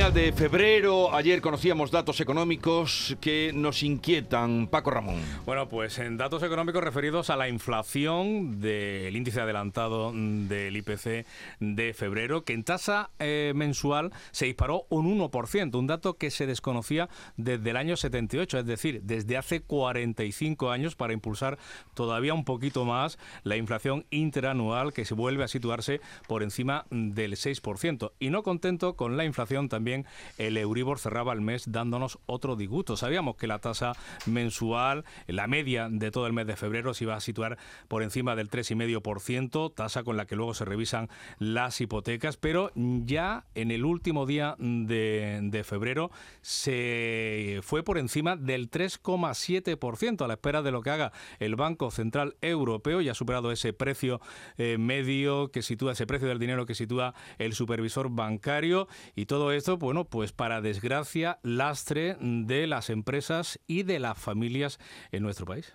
final de febrero. Ayer conocíamos datos económicos que nos inquietan. Paco Ramón. Bueno, pues en datos económicos referidos a la inflación del índice adelantado del IPC de febrero, que en tasa eh, mensual se disparó un 1%, un dato que se desconocía desde el año 78, es decir, desde hace 45 años para impulsar todavía un poquito más la inflación interanual que se vuelve a situarse por encima del 6%. Y no contento con la inflación, también el Euribor cerraba el mes dándonos otro disgusto. Sabíamos que la tasa mensual, la media de todo el mes de febrero, se iba a situar por encima del 3,5%, tasa con la que luego se revisan las hipotecas, pero ya en el último día de, febrero se fue por encima del 3,7% a la espera de lo que haga el Banco Central Europeo. Ya ha superado ese precio eh, medio que sitúa, ese precio del dinero que sitúa el supervisor bancario y todo esto, bueno, pues para desgracia, lastre de las empresas y de las familias en nuestro país.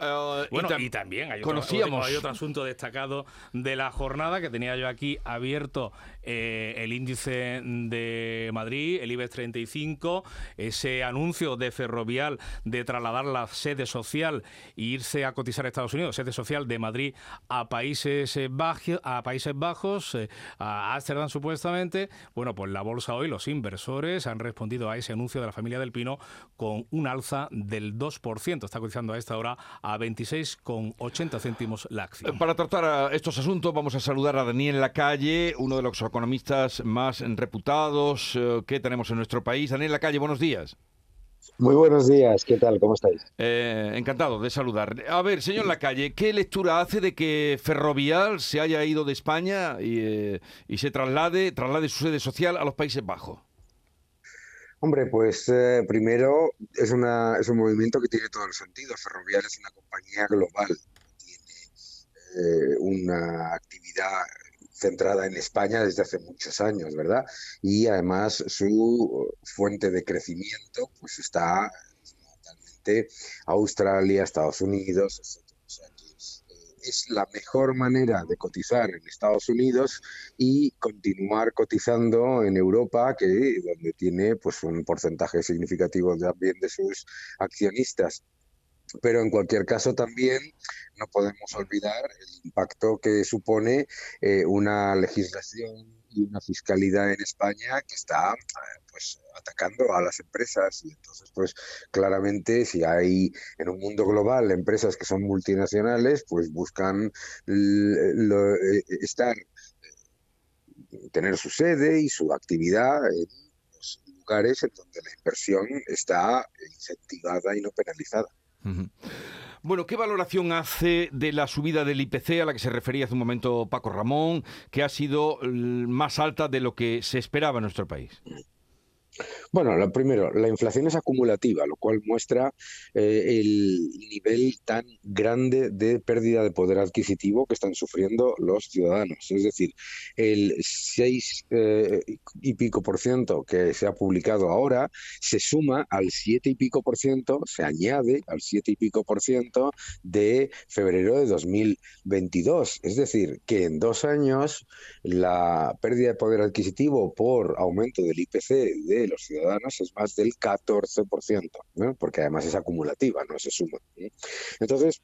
Uh, bueno, y, también hay conocíamos... otro, hay otro asunto destacado de la jornada que tenía yo aquí abierto eh, el índice de Madrid, el IBEX 35, ese anuncio de Ferrovial de trasladar la sede social e irse a cotizar a Estados Unidos, sede social de Madrid a Países Bajos, a Países Bajos, eh, a Ámsterdam supuestamente. Bueno, pues la bolsa hoy, los inversores han respondido a ese anuncio de la familia del Pino con un alza del 2%. Está cotizando a esta hora a 26,80 céntimos la acción. Para tratar estos asuntos vamos a saludar a Daniel Lacalle, uno de los economistas más reputados eh, que tenemos en nuestro país. Daniel Lacalle, buenos días. Muy buenos días, ¿qué tal? ¿Cómo estáis? Eh, encantado de saludar. A ver, señor Lacalle, ¿qué lectura hace de que Ferrovial se haya ido de España y, eh, y se traslade, traslade su sede social a los Países Bajos? Hombre, pues eh, primero es, una, es un movimiento que tiene todo el sentido. Ferrovial es una compañía global, tiene eh, una actividad centrada en España desde hace muchos años, ¿verdad? Y además su fuente de crecimiento pues está totalmente Australia, Estados Unidos, etc es la mejor manera de cotizar en Estados Unidos y continuar cotizando en Europa, que donde tiene pues un porcentaje significativo también de sus accionistas. Pero en cualquier caso también no podemos olvidar el impacto que supone eh, una legislación y una fiscalidad en España que está pues atacando a las empresas y entonces pues claramente si hay en un mundo global empresas que son multinacionales pues buscan eh, estar eh, tener su sede y su actividad en los lugares en donde la inversión está incentivada y no penalizada. Bueno, ¿qué valoración hace de la subida del IPC a la que se refería hace un momento Paco Ramón, que ha sido más alta de lo que se esperaba en nuestro país? Bueno, lo primero, la inflación es acumulativa, lo cual muestra eh, el nivel tan grande de pérdida de poder adquisitivo que están sufriendo los ciudadanos. Es decir, el 6 eh, y pico por ciento que se ha publicado ahora se suma al 7 y pico por ciento, se añade al 7 y pico por ciento de febrero de 2022. Es decir, que en dos años la pérdida de poder adquisitivo por aumento del IPC de los ciudadanos es más del 14%, porque además es acumulativa, no se suma. Entonces,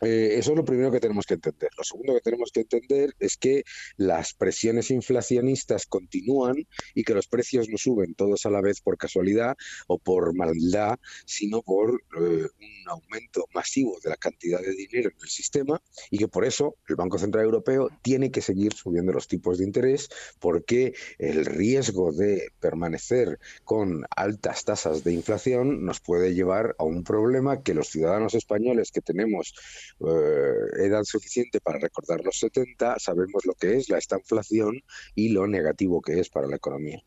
eh, eso es lo primero que tenemos que entender. Lo segundo que tenemos que entender es que las presiones inflacionistas continúan y que los precios no suben todos a la vez por casualidad o por maldad, sino por eh, un aumento masivo de la cantidad de dinero en el sistema y que por eso el Banco Central Europeo tiene que seguir subiendo los tipos de interés porque el riesgo de permanecer con altas tasas de inflación nos puede llevar a un problema que los ciudadanos españoles que tenemos eh, edad suficiente para recordar los 70, sabemos lo que es la estanflación y lo negativo que es para la economía.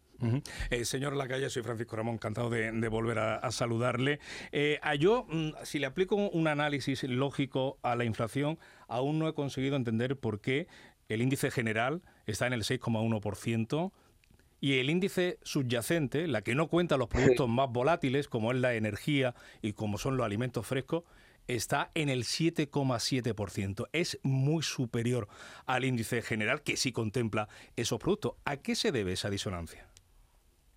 Eh, señor Lacalle, soy Francisco Ramón, encantado de, volver a, saludarle. Eh, a yo, mm, si le aplico un análisis lógico a la inflación, aún no he conseguido entender por qué el índice general está en el 6,1%. Y el índice subyacente, la que no cuenta los productos más volátiles, como es la energía y como son los alimentos frescos, está en el 7,7%. Es muy superior al índice general que sí contempla esos productos. ¿A qué se debe esa disonancia?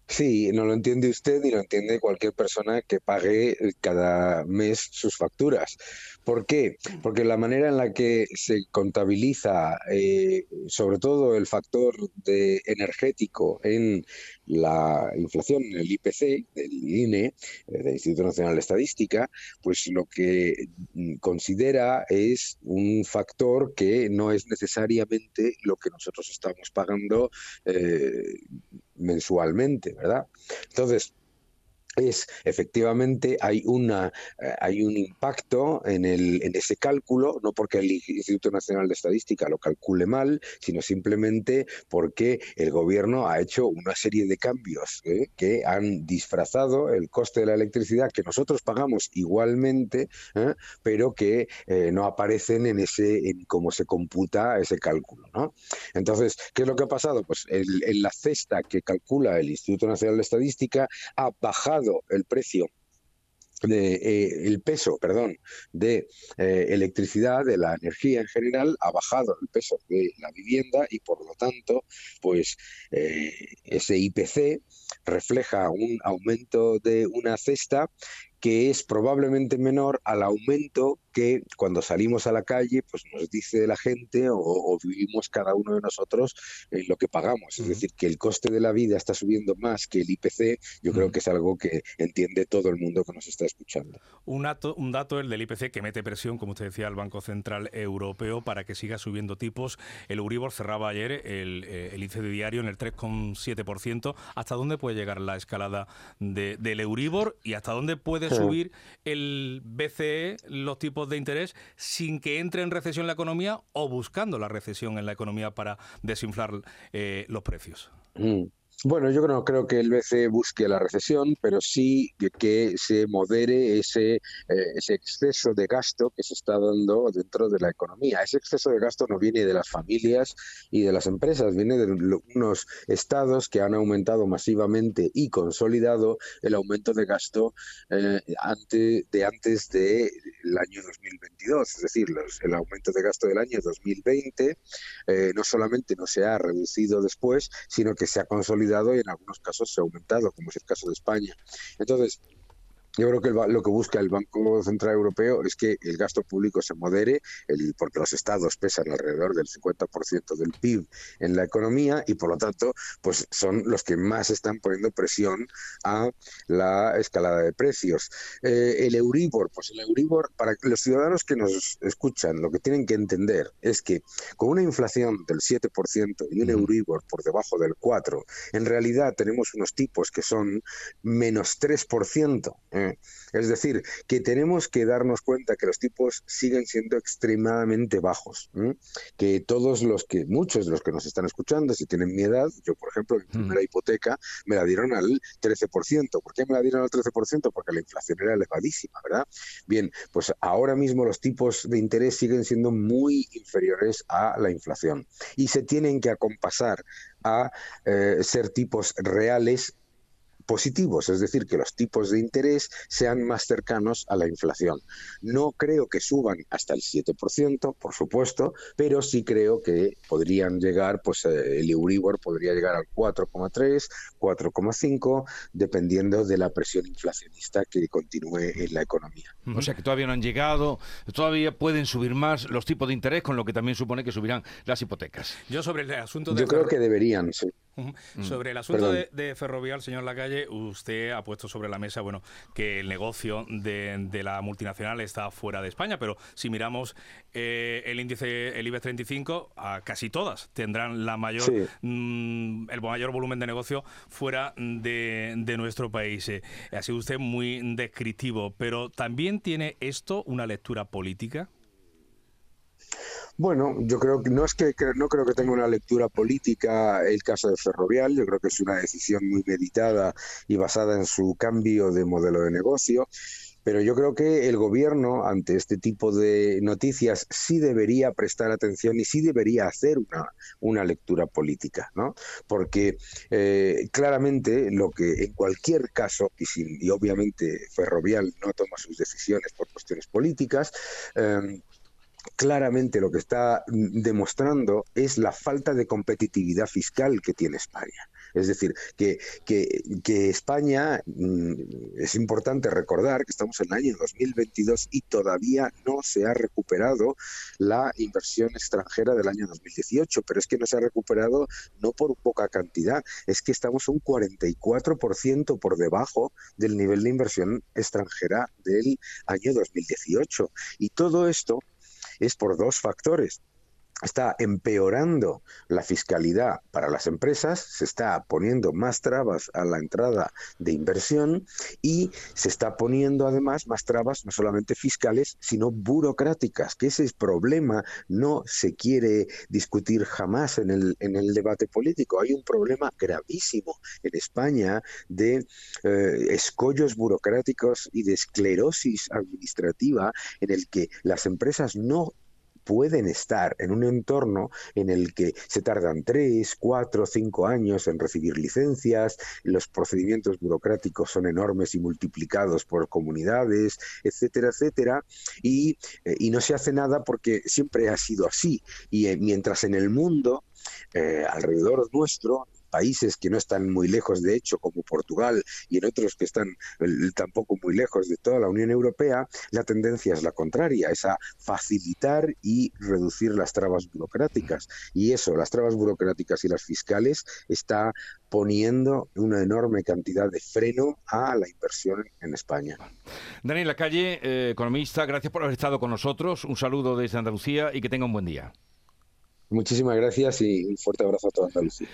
Sí, no lo entiende usted y lo entiende cualquier persona que pague cada mes sus facturas. ¿Por qué? Porque la manera en la que se contabiliza, eh, sobre todo el factor de energético en la inflación, en el IPC, del INE, eh, del Instituto Nacional de Estadística, pues lo que mm, considera es un factor que no es necesariamente lo que nosotros estamos pagando eh, mensualmente, ¿verdad? Entonces, es efectivamente hay una eh, hay un impacto en el en ese cálculo no porque el Instituto Nacional de Estadística lo calcule mal sino simplemente porque el gobierno ha hecho una serie de cambios ¿eh? que han disfrazado el coste de la electricidad que nosotros pagamos igualmente ¿eh? pero que no aparecen en ese en cómo se computa ese cálculo ¿no? entonces qué es lo que ha pasado pues en la cesta que calcula el Instituto Nacional de Estadística ha bajado el precio de, eh, el peso, perdón, de eh, electricidad, de la energía en general, ha bajado el peso de la vivienda y por lo tanto, pues eh, ese IPC refleja un aumento de una cesta que es probablemente menor al aumento que cuando salimos a la calle, pues nos dice la gente o, vivimos cada uno de nosotros en lo que pagamos. Es decir, que el coste de la vida está subiendo más que el IPC, yo creo que es algo que entiende todo el mundo que nos está escuchando. Un dato, un dato, el del IPC, que mete presión, como usted decía, al Banco Central Europeo para que siga subiendo tipos. El Euribor cerraba ayer el, eh, el índice diario en el 3,7%. ¿Hasta dónde puede llegar la escalada del Euribor y hasta dónde puede subir el BCE los tipos de interés sin que entre en recesión la economía o buscando la recesión en la economía para desinflar eh, los precios. Mm. Bueno, yo no creo que el BCE busque la recesión, pero sí que, se modere ese, eh, ese exceso de gasto que se está dando dentro de la economía. Ese exceso de gasto no viene de las familias y de las empresas, viene de unos estados que han aumentado masivamente y consolidado el aumento de gasto eh, de antes del año 2022. Es decir, el aumento de gasto del año 2020 eh, no solamente no se ha reducido después, sino que se ha consolidado y en algunos casos se ha aumentado, como es el caso de España. Entonces, yo creo que lo que busca el Banco Central Europeo es que el gasto público se modere, el, porque los estados pesan alrededor del 50% del PIB en la economía y por lo tanto pues son los que más están poniendo presión a la escalada de precios. Eh, el Euribor, pues el Euribor, para los ciudadanos que nos escuchan, lo que tienen que entender es que con una inflación del 7% y un Euribor por debajo del 4%, en realidad tenemos unos tipos que son menos 3%. Es decir, que tenemos que darnos cuenta que los tipos siguen siendo extremadamente bajos, que todos los que, muchos de los que nos están escuchando, si tienen mi edad, yo por ejemplo, mi primera hipoteca me la dieron al 13%. ¿Por qué me la dieron al 13%? Porque la inflación era elevadísima, ¿verdad? Bien, pues ahora mismo los tipos de interés siguen siendo muy inferiores a la inflación y se tienen que acompasar a eh, ser tipos reales positivos, es decir, que los tipos de interés sean más cercanos a la inflación. No creo que suban hasta el 7%, por supuesto, pero sí creo que podrían llegar, pues eh, el Euribor podría llegar al 4,3, 4,5, dependiendo de la presión inflacionista que continúe en la economía. O sea que todavía no han llegado, todavía pueden subir más los tipos de interés, con lo que también supone que subirán las hipotecas. Yo sobre el asunto de... Yo creo que deberían, sí. Mm. Sobre el asunto de, Ferrovial, señor Lacalle, usted ha puesto sobre la mesa bueno, que el negocio de, la multinacional está fuera de España, pero si miramos eh, el índice, el IBEX 35, a casi todas tendrán la mayor, mm, el mayor volumen de negocio fuera de, de nuestro país. Eh, ha sido usted muy descriptivo, pero también tiene esto una lectura política. Bueno, yo creo que no es que no creo que tenga una lectura política el caso de Ferrovial, yo creo que es una decisión muy meditada y basada en su cambio de modelo de negocio. Pero yo creo que el gobierno, ante este tipo de noticias, sí debería prestar atención y sí debería hacer una, una lectura política, ¿no? Porque eh, claramente lo que en cualquier caso, y, sin, y obviamente Ferrovial no toma sus decisiones por cuestiones políticas, eh, claramente lo que está demostrando es la falta de competitividad fiscal que tiene España. Es decir, que, que, que España, mm, es importante recordar que estamos en el año 2022 y todavía no se ha recuperado la inversión extranjera del año 2018, pero es que no se ha recuperado no por poca cantidad, es que estamos un 44% por debajo del nivel de inversión extranjera del año 2018. Y todo esto es por dos factores está empeorando la fiscalidad para las empresas, se está poniendo más trabas a la entrada de inversión y se está poniendo además más trabas no solamente fiscales, sino burocráticas, que ese problema no se quiere discutir jamás en el, en el debate político. Hay un problema gravísimo en España de eh, escollos burocráticos y de esclerosis administrativa en el que las empresas no pueden estar en un entorno en el que se tardan tres, cuatro, cinco años en recibir licencias, los procedimientos burocráticos son enormes y multiplicados por comunidades, etcétera, etcétera, y, eh, y no se hace nada porque siempre ha sido así. Y eh, mientras en el mundo, eh, alrededor nuestro, países que no están muy lejos, de hecho, como Portugal, y en otros que están tampoco muy lejos de toda la Unión Europea, la tendencia es la contraria, es a facilitar y reducir las trabas burocráticas. Y eso, las trabas burocráticas y las fiscales, está poniendo una enorme cantidad de freno a la inversión en España. Daniel Lacalle, eh, economista, gracias por haber estado con nosotros. Un saludo desde Andalucía y que tenga un buen día. Muchísimas gracias y un fuerte abrazo a toda Andalucía.